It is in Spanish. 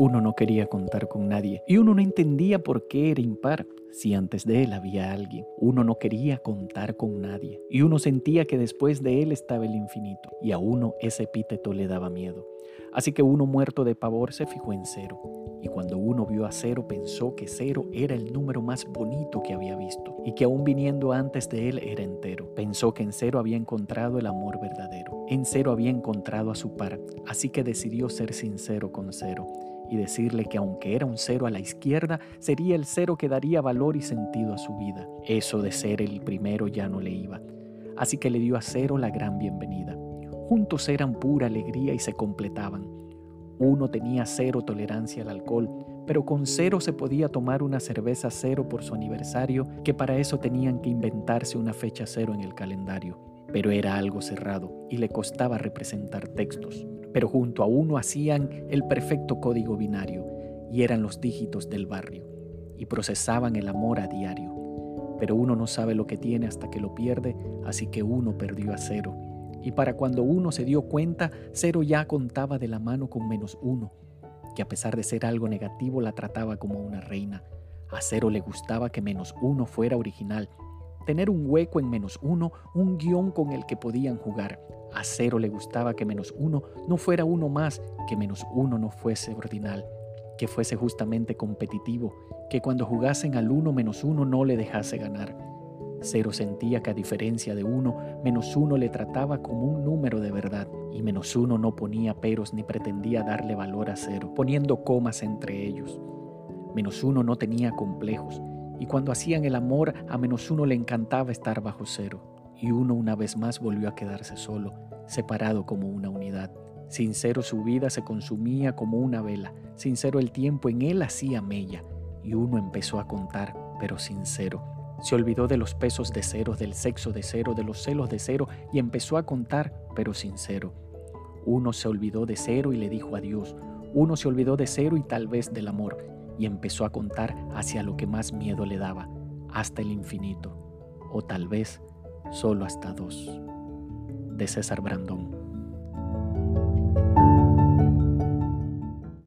Uno no quería contar con nadie y uno no entendía por qué era impar si antes de él había alguien. Uno no quería contar con nadie y uno sentía que después de él estaba el infinito y a uno ese epíteto le daba miedo. Así que uno muerto de pavor se fijó en cero y cuando uno vio a cero pensó que cero era el número más bonito que había visto y que aún viniendo antes de él era entero. Pensó que en cero había encontrado el amor verdadero. En cero había encontrado a su par, así que decidió ser sincero con cero y decirle que aunque era un cero a la izquierda, sería el cero que daría valor y sentido a su vida. Eso de ser el primero ya no le iba. Así que le dio a cero la gran bienvenida. Juntos eran pura alegría y se completaban. Uno tenía cero tolerancia al alcohol, pero con cero se podía tomar una cerveza cero por su aniversario, que para eso tenían que inventarse una fecha cero en el calendario. Pero era algo cerrado y le costaba representar textos pero junto a uno hacían el perfecto código binario y eran los dígitos del barrio y procesaban el amor a diario. Pero uno no sabe lo que tiene hasta que lo pierde, así que uno perdió a cero. Y para cuando uno se dio cuenta, cero ya contaba de la mano con menos uno, que a pesar de ser algo negativo la trataba como una reina. A cero le gustaba que menos uno fuera original, tener un hueco en menos uno, un guion con el que podían jugar, a cero le gustaba que menos uno no fuera uno más, que menos uno no fuese ordinal, que fuese justamente competitivo, que cuando jugasen al uno menos uno no le dejase ganar. Cero sentía que a diferencia de uno, menos uno le trataba como un número de verdad, y menos uno no ponía peros ni pretendía darle valor a cero, poniendo comas entre ellos. Menos uno no tenía complejos, y cuando hacían el amor, a menos uno le encantaba estar bajo cero y uno una vez más volvió a quedarse solo, separado como una unidad. Sincero su vida se consumía como una vela, sincero el tiempo en él hacía mella, y uno empezó a contar, pero sincero. Se olvidó de los pesos de cero, del sexo de cero, de los celos de cero, y empezó a contar, pero sincero. Uno se olvidó de cero y le dijo adiós. Uno se olvidó de cero y tal vez del amor, y empezó a contar hacia lo que más miedo le daba, hasta el infinito, o tal vez solo hasta dos, de César Brandón.